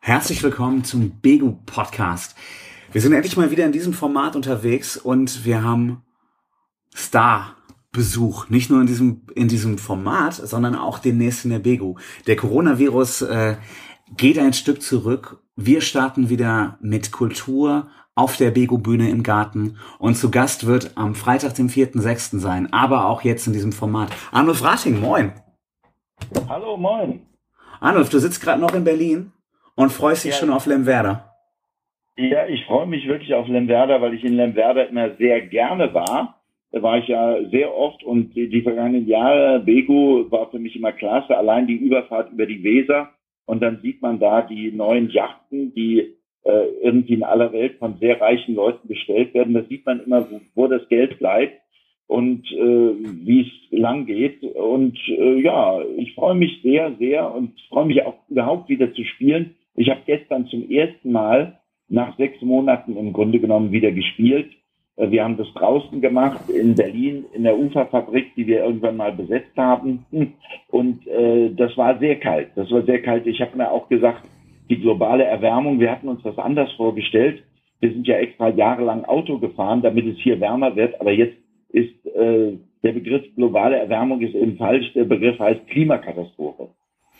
Herzlich willkommen zum Begu Podcast. Wir sind endlich mal wieder in diesem Format unterwegs und wir haben Star-Besuch. Nicht nur in diesem, in diesem Format, sondern auch demnächst in der Begu. Der Coronavirus äh, geht ein Stück zurück. Wir starten wieder mit Kultur auf der Bego-Bühne im Garten. Und zu Gast wird am Freitag, dem 4.6. sein, aber auch jetzt in diesem Format. Arnulf Rating, moin. Hallo, moin. Arnulf, du sitzt gerade noch in Berlin und freust dich Ja. schon auf Lemwerder. Ja, ich freue mich wirklich auf Lemwerder, weil ich in Lemwerder immer sehr gerne war. Da war ich ja sehr oft und die, die vergangenen Jahre, Bego war für mich immer klasse. Allein die Überfahrt über die Weser und dann sieht man da die neuen Yachten, die äh, irgendwie in aller Welt von sehr reichen Leuten bestellt werden. Da sieht man immer, wo, wo das Geld bleibt und äh, wie es lang geht. Und äh, ja, ich freue mich sehr, sehr und freue mich auch überhaupt wieder zu spielen. Ich habe gestern zum ersten Mal nach sechs Monaten im Grunde genommen wieder gespielt. Äh, Wir haben das draußen gemacht in Berlin in der Uferfabrik, die wir irgendwann mal besetzt haben. Hm. Und äh, das war sehr kalt. Das war sehr kalt. Ich habe mir auch gesagt, die globale Erwärmung, wir hatten uns das anders vorgestellt. Wir sind ja extra jahrelang Auto gefahren, damit es hier wärmer wird. Aber jetzt ist äh, der Begriff globale Erwärmung ist eben falsch. Der Begriff heißt Klimakatastrophe.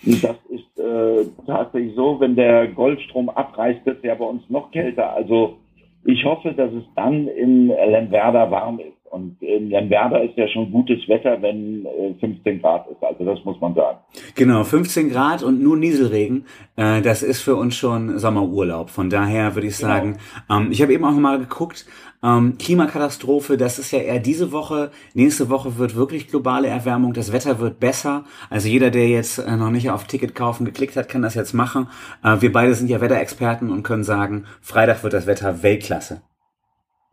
Das ist äh, tatsächlich so, wenn der Goldstrom abreißt, wird es ja bei uns noch kälter. Also ich hoffe, dass es dann in Lemwerder warm ist. Und in Lemwerder ist ja schon gutes Wetter, wenn äh, 15 Grad ist. Also das muss man sagen. Genau, 15 Grad und nur Nieselregen. Äh, das ist für uns schon Sommerurlaub. Von daher würde ich Genau. sagen, ähm, ich habe eben auch mal geguckt, ähm, Klimakatastrophe, das ist ja eher diese Woche. Nächste Woche wird wirklich globale Erwärmung. Das Wetter wird besser. Also jeder, der jetzt äh, noch nicht auf Ticket kaufen geklickt hat, kann das jetzt machen. Äh, wir beide sind ja Wetterexperten und können sagen, Freitag wird das Wetter Weltklasse.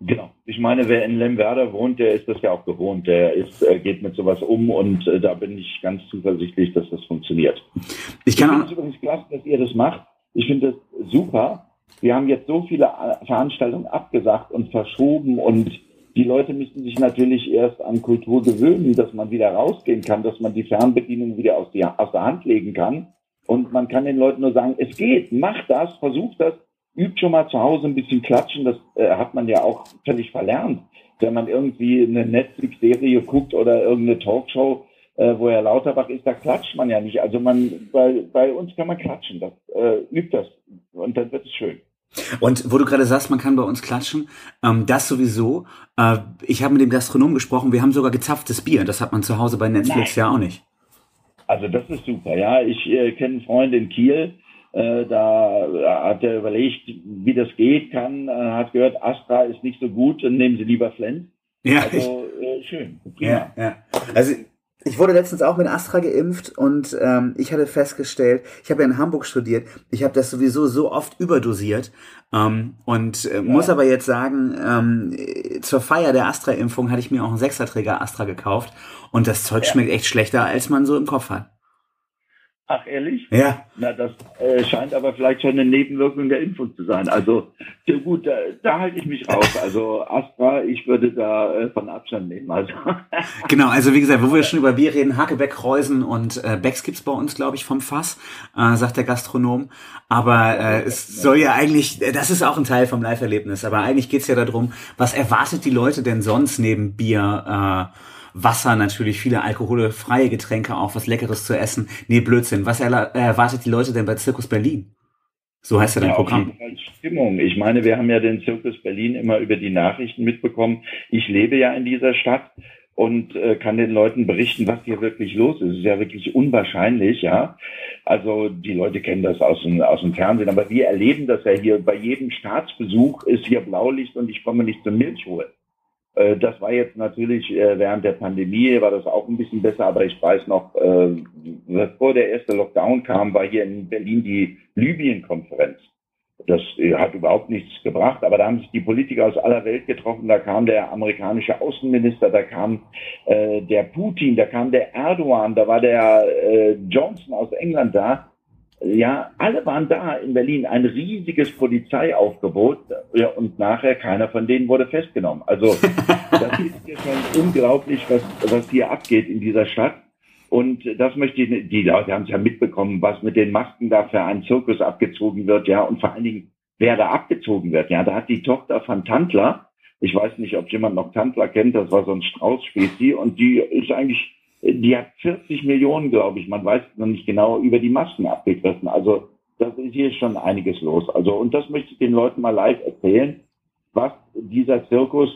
Genau. Ich meine, wer in Lemwerder wohnt, der ist das ja auch gewohnt. Der ist, äh, geht mit sowas um und äh, da bin ich ganz zuversichtlich, dass das funktioniert. Ich Ich kann finde auch, übrigens klasse, dass ihr das macht. Ich finde das super. Wir haben jetzt so viele äh, Veranstaltungen abgesagt und verschoben und die Leute müssen sich natürlich erst an Kultur gewöhnen, dass man wieder rausgehen kann, dass man die Fernbedienung wieder aus, die, aus der Hand legen kann. Und man kann den Leuten nur sagen, es geht, macht das, versucht das, übt schon mal zu Hause ein bisschen klatschen. Das äh, hat man ja auch völlig verlernt. Wenn man irgendwie eine Netflix-Serie guckt oder irgendeine Talkshow, äh, wo Herr Lauterbach ist, da klatscht man ja nicht. Also man, bei, bei uns kann man klatschen. Das äh, übt das und dann wird es schön. Und wo du gerade sagst, man kann bei uns klatschen, ähm, das sowieso. Äh, ich habe mit dem Gastronom gesprochen, wir haben sogar gezapftes Bier. Das hat man zu Hause bei Netflix ja auch nicht. Also das ist super. Ja, ich äh, kenne einen Freund in Kiel. Äh, da hat er überlegt, wie das geht, kann, äh, hat gehört, Astra ist nicht so gut, dann nehmen Sie lieber Flens. Ja, Also äh, schön. Prima. ja, ja. Also ich wurde letztens auch mit Astra geimpft und ähm, ich hatte festgestellt, ich habe ja in Hamburg studiert, ich habe das sowieso so oft überdosiert ähm, und äh, muss aber jetzt sagen, ähm, äh, zur Feier der Astra-Impfung hatte ich mir auch einen Sechserträger Astra gekauft und das Zeug Ja. schmeckt echt schlechter, als man so im Kopf hat. Ach ehrlich? Ja, Na, das äh, scheint aber vielleicht schon eine Nebenwirkung der Impfung zu sein. Also, ja gut, da, da halte ich mich raus. Also Astra, ich würde da äh, von Abstand nehmen. Also, Genau, also wie gesagt, wo wir schon über Bier reden, Hakebeck, Kreusen und äh, Becks gibt's bei uns, glaube ich, vom Fass, äh, sagt der Gastronom. Aber äh, es soll ja eigentlich, äh, das ist auch ein Teil vom Live-Erlebnis, aber eigentlich geht's ja darum, was erwartet die Leute denn sonst neben Bier, äh, Wasser natürlich, viele alkoholfreie Getränke auch, was Leckeres zu essen. Nee, Blödsinn. Was äh, erwartet die Leute denn bei Zirkus Berlin? So heißt ja dein ja, Programm. Stimmung. Ich meine, wir haben ja den Zirkus Berlin immer über die Nachrichten mitbekommen. Ich lebe ja in dieser Stadt und äh, kann den Leuten berichten, was hier wirklich los ist. Es ist ja wirklich unwahrscheinlich, ja. Also die Leute kennen das aus dem, aus dem Fernsehen, aber wir erleben das ja hier. Bei jedem Staatsbesuch ist hier Blaulicht und ich komme nicht zum Milch holen. Äh, Das war jetzt natürlich äh, während der Pandemie war das auch ein bisschen besser, aber ich weiß noch, äh, bevor der erste Lockdown kam, war hier in Berlin die Libyen-Konferenz. Das hat überhaupt nichts gebracht, aber da haben sich die Politiker aus aller Welt getroffen. Da kam der amerikanische Außenminister, da kam der Putin, da kam der Erdogan, da war der Johnson aus England da. Ja, alle waren da in Berlin, ein riesiges Polizeiaufgebot ja, und nachher keiner von denen wurde festgenommen. Also das ist hier schon unglaublich, was, was hier abgeht in dieser Stadt. Und das möchte ich, die Leute haben es ja mitbekommen, was mit den Masken da für einen Zirkus abgezogen wird, ja, und vor allen Dingen, wer da abgezogen wird, ja. Da hat die Tochter von Tantler, ich weiß nicht, ob jemand noch Tantler kennt, das war so ein Straußspezi, und die ist eigentlich, die hat 40 Millionen, glaube ich, man weiß noch nicht genau, über die Masken abgegriffen. Also, das ist hier schon einiges los. Also, und das möchte ich den Leuten mal live erzählen, was dieser Zirkus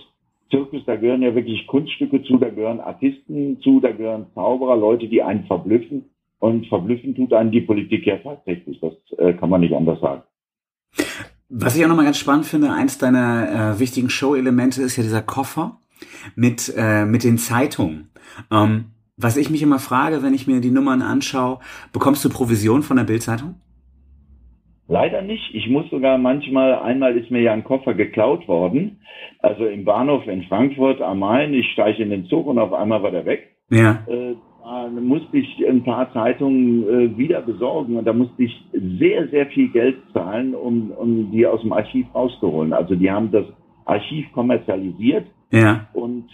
Zirkus, da gehören ja wirklich Kunststücke zu, da gehören Artisten zu, da gehören Zauberer, Leute, die einen verblüffen. Und verblüffen tut einen die Politik ja tatsächlich. Das äh, kann man nicht anders sagen. Was ich auch nochmal ganz spannend finde, eins deiner äh, wichtigen Show-Elemente ist ja dieser Koffer mit, äh, mit den Zeitungen. Ähm, was ich mich immer frage, wenn ich mir die Nummern anschaue, bekommst du Provision von der Bildzeitung? Leider nicht. Ich muss sogar manchmal, einmal ist mir ja ein Koffer geklaut worden. Also im Bahnhof in Frankfurt am Main. Ich steige in den Zug und auf einmal war der weg. Ja. Äh, da musste ich ein paar Zeitungen äh, wieder besorgen und da musste ich sehr, sehr viel Geld zahlen, um, um die aus dem Archiv rauszuholen. Also die haben das Archiv kommerzialisiert. Ja. Und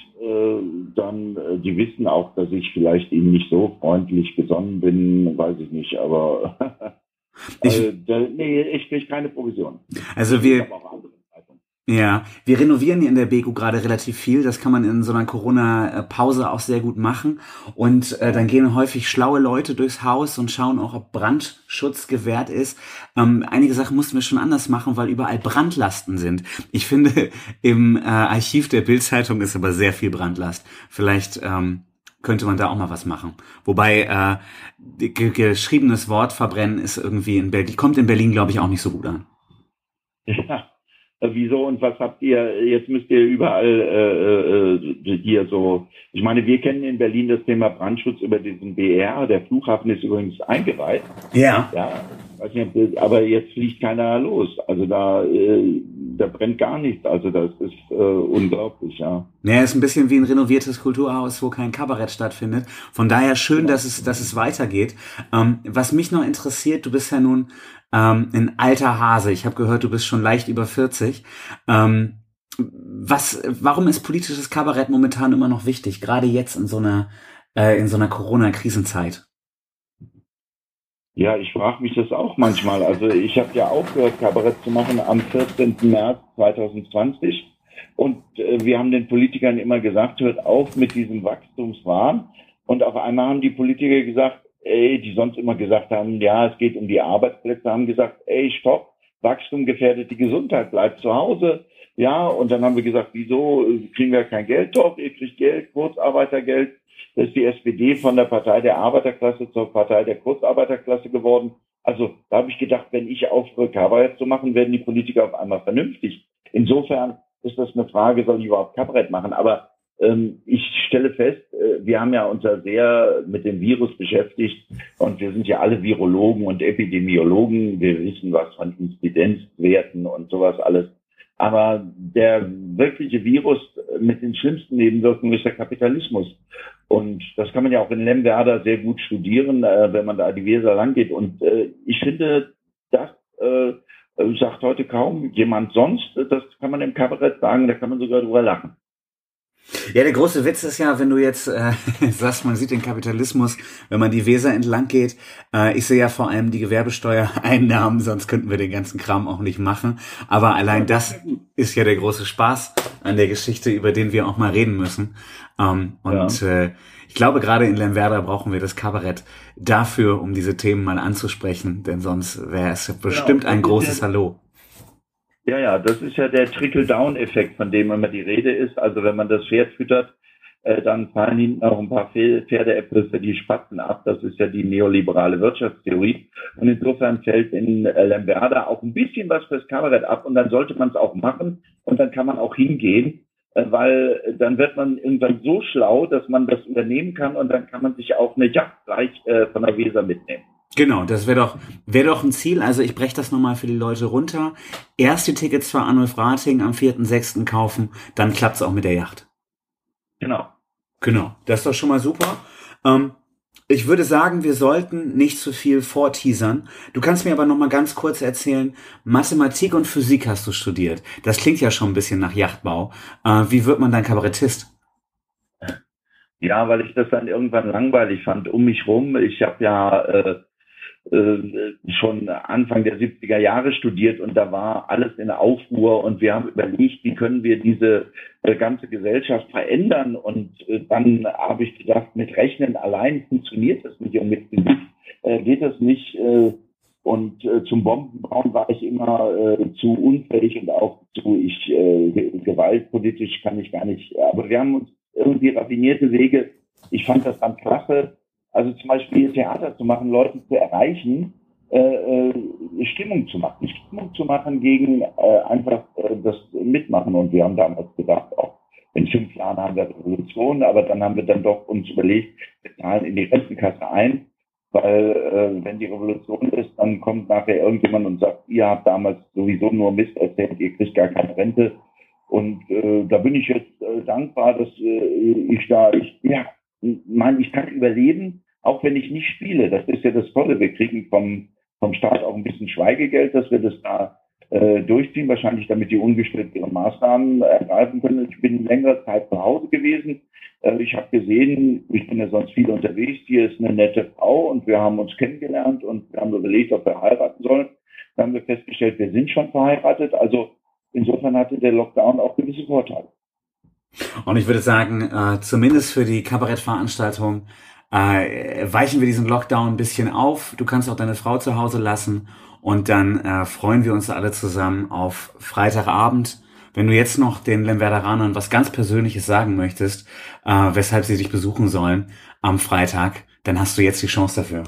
dann, äh, die wissen auch, dass ich vielleicht ihnen nicht so freundlich gesonnen bin, weiß ich nicht, aber Ich, also, nee, ich kriege keine Provision. Also wir, ja, wir renovieren hier in der BEGU gerade relativ viel. Das kann man in so einer Corona-Pause auch sehr gut machen. Und äh, dann gehen häufig schlaue Leute durchs Haus und schauen auch, ob Brandschutz gewährt ist. Ähm, einige Sachen mussten wir schon anders machen, weil überall Brandlasten sind. Ich finde, im äh, Archiv der Bildzeitung ist aber sehr viel Brandlast. Vielleicht ähm, könnte man da auch mal was machen. Wobei äh, geschriebenes Wort verbrennen ist irgendwie in Berlin, kommt in Berlin, glaube ich, auch nicht so gut an. Ja. Wieso und was habt ihr? Jetzt müsst ihr überall äh, äh, hier so. Ich meine, wir kennen in Berlin das Thema Brandschutz über diesen BR. Der Flughafen ist übrigens eingeweiht. Ja. Ja. Nicht, aber jetzt fliegt keiner los. Also da äh, da brennt gar nichts. Also das ist äh, unglaublich, ja. Naja, ist ein bisschen wie ein renoviertes Kulturhaus, wo kein Kabarett stattfindet. Von daher schön, dass es, dass es weitergeht. Ähm, was mich noch interessiert, du bist ja nun ähm, ein alter Hase. Ich habe gehört, du bist schon leicht über 40. Ähm, was, warum ist politisches Kabarett momentan immer noch wichtig? Gerade jetzt in so einer, äh, in so einer Corona-Krisenzeit. Ja, ich frage mich das auch manchmal. Also ich habe ja aufgehört, Kabarett zu machen am 14. März 2020. Und äh, wir haben den Politikern immer gesagt, hört auf mit diesem Wachstumswahn. Und auf einmal haben die Politiker gesagt, ey, die sonst immer gesagt haben, ja, es geht um die Arbeitsplätze, haben gesagt, ey, stopp, Wachstum gefährdet die Gesundheit, bleibt zu Hause. Ja, und dann haben wir gesagt, wieso kriegen wir kein Geld? Doch, ihr kriegt Geld, Kurzarbeitergeld. Das ist die SPD von der Partei der Arbeiterklasse zur Partei der Kurzarbeiterklasse geworden. Also da habe ich gedacht, wenn ich aufhöre, Kabarett zu machen, werden die Politiker auf einmal vernünftig. Insofern ist das eine Frage, soll ich überhaupt Kabarett machen? Aber ähm, ich stelle fest, äh, wir haben ja uns ja sehr mit dem Virus beschäftigt und wir sind ja alle Virologen und Epidemiologen. Wir wissen was von Inzidenzwerten und sowas alles. Aber der wirkliche Virus mit den schlimmsten Nebenwirkungen ist der Kapitalismus. Und das kann man ja auch in Lemwerder sehr gut studieren, äh, wenn man da die Weser lang geht. Und äh, ich finde, das äh, sagt heute kaum jemand sonst. Das kann man im Kabarett sagen, da kann man sogar drüber lachen. Ja, der große Witz ist ja, wenn du jetzt äh, sagst, man sieht den Kapitalismus, wenn man die Weser entlang geht. Äh, ich sehe ja vor allem die Gewerbesteuereinnahmen, sonst könnten wir den ganzen Kram auch nicht machen. Aber allein das ist ja der große Spaß an der Geschichte, über den wir auch mal reden müssen. Ähm, und ja. äh, ich glaube, gerade in Lemwerder brauchen wir das Kabarett dafür, um diese Themen mal anzusprechen, denn sonst wäre es bestimmt genau. ein großes Hallo. Ja, ja, das ist ja der Trickle-Down-Effekt, von dem immer die Rede ist. Also wenn man das Pferd füttert, äh, dann fallen hinten auch ein paar Pferdeäpfel für die Spatzen ab. Das ist ja die neoliberale Wirtschaftstheorie. Und insofern fällt in äh, Lemberda auch ein bisschen was fürs Kabarett ab und dann sollte man es auch machen und dann kann man auch hingehen, äh, weil dann wird man irgendwann so schlau, dass man das übernehmen kann und dann kann man sich auch eine Yacht gleich äh, von der Weser mitnehmen. Genau, das wäre doch, wäre doch ein Ziel. Also ich breche das nochmal für die Leute runter. Erste Tickets für Arnulf Rating am 4.6. kaufen, dann klappt's auch mit der Yacht. Genau. Genau, das ist doch schon mal super. Ähm, ich würde sagen, wir sollten nicht zu viel vorteasern. Du kannst mir aber noch mal ganz kurz erzählen, Mathematik und Physik hast du studiert. Das klingt ja schon ein bisschen nach Yachtbau. Äh, wie wird man dann Kabarettist? Ja, weil ich das dann irgendwann langweilig fand um mich rum. Ich habe ja äh, schon Anfang der 70er Jahre studiert und da war alles in Aufruhr und wir haben überlegt, wie können wir diese äh, ganze Gesellschaft verändern und äh, dann habe ich gedacht, mit Rechnen allein funktioniert das nicht und mit äh, geht das nicht äh, und äh, zum Bombenbauen war ich immer äh, zu unfähig und auch zu ich äh, gewaltpolitisch kann ich gar nicht. Aber wir haben uns irgendwie raffinierte Wege. Ich fand das dann klasse, also zum Beispiel Theater zu machen, Leute zu erreichen, äh, äh, Stimmung zu machen, Stimmung zu machen gegen äh, einfach äh, das Mitmachen. Und wir haben damals gedacht, auch in fünf Jahren haben wir Revolution, aber dann haben wir dann doch uns überlegt, wir zahlen in die Rentenkasse ein, weil äh, wenn die Revolution ist, dann kommt nachher irgendjemand und sagt, ihr habt damals sowieso nur Mist erzählt, ihr kriegt gar keine Rente. Und äh, da bin ich jetzt äh, dankbar, dass äh, ich da, ich, ja, meine, ich kann überleben, auch wenn ich nicht spiele. Das ist ja das Tolle. Wir kriegen vom, vom Staat auch ein bisschen Schweigegeld, dass wir das da äh, durchziehen, wahrscheinlich damit die ungestört ihre Maßnahmen ergreifen können. Ich bin längere Zeit zu Hause gewesen. Äh, ich habe gesehen, ich bin ja sonst viel unterwegs, hier ist eine nette Frau und wir haben uns kennengelernt und wir haben überlegt, ob wir heiraten sollen. Dann haben wir festgestellt, wir sind schon verheiratet. Also insofern hatte der Lockdown auch gewisse Vorteile. Und ich würde sagen, äh, zumindest für die Kabarettveranstaltung äh, weichen wir diesen Lockdown ein bisschen auf. Du kannst auch deine Frau zu Hause lassen und dann äh, freuen wir uns alle zusammen auf Freitagabend. Wenn du jetzt noch den Lemwerderanern was ganz Persönliches sagen möchtest, äh, weshalb sie dich besuchen sollen am Freitag, dann hast du jetzt die Chance dafür.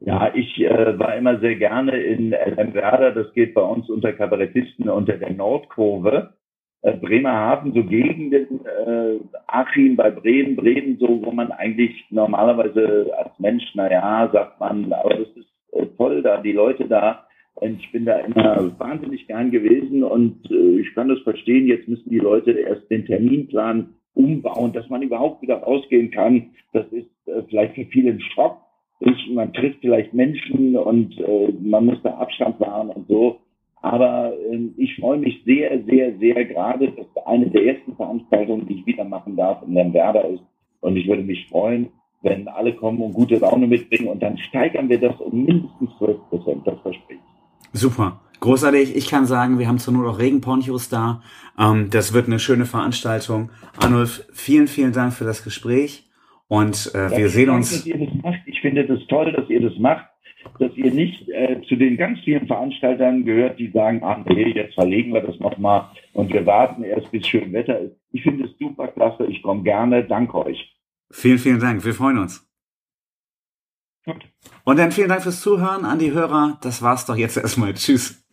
Ja, ich äh, war immer sehr gerne in Lemwerder. Das geht bei uns unter Kabarettisten unter der Nordkurve Bremerhaven, so Gegenden, äh, Achim bei Bremen, Bremen, so, wo man eigentlich normalerweise als Mensch, naja, sagt man, aber das ist äh, toll da, die Leute da. Und ich bin da immer wahnsinnig gern gewesen und äh, ich kann das verstehen. Jetzt müssen die Leute erst den Terminplan umbauen, dass man überhaupt wieder rausgehen kann. Das ist äh, vielleicht für viele ein Schock. Ich, man trifft vielleicht Menschen und äh, man muss da Abstand wahren und so. Aber äh, ich freue mich sehr, sehr, sehr gerade, dass eine der ersten Veranstaltungen, die ich wieder machen darf, in Lemberda ist. Und ich würde mich freuen, wenn alle kommen und gute Laune mitbringen. Und dann steigern wir das um mindestens 12 Prozent. Das verspreche ich. Super. Großartig. Ich kann sagen, wir haben zur Not auch Regenponchos da. Ähm, das wird eine schöne Veranstaltung. Arnulf, vielen, vielen Dank für das Gespräch. Und äh, ja, wir sehen Dank, uns. Dass ihr das macht. Ich finde das toll, dass ihr das macht dass ihr nicht äh, zu den ganz vielen Veranstaltern gehört, die sagen, ah nee, jetzt verlegen wir das nochmal und wir warten erst, bis schön Wetter ist. Ich finde es super klasse, ich komme gerne, danke euch. Vielen, vielen Dank, wir freuen uns. Gut. Und dann vielen Dank fürs Zuhören an die Hörer. Das war's doch jetzt erstmal. Tschüss.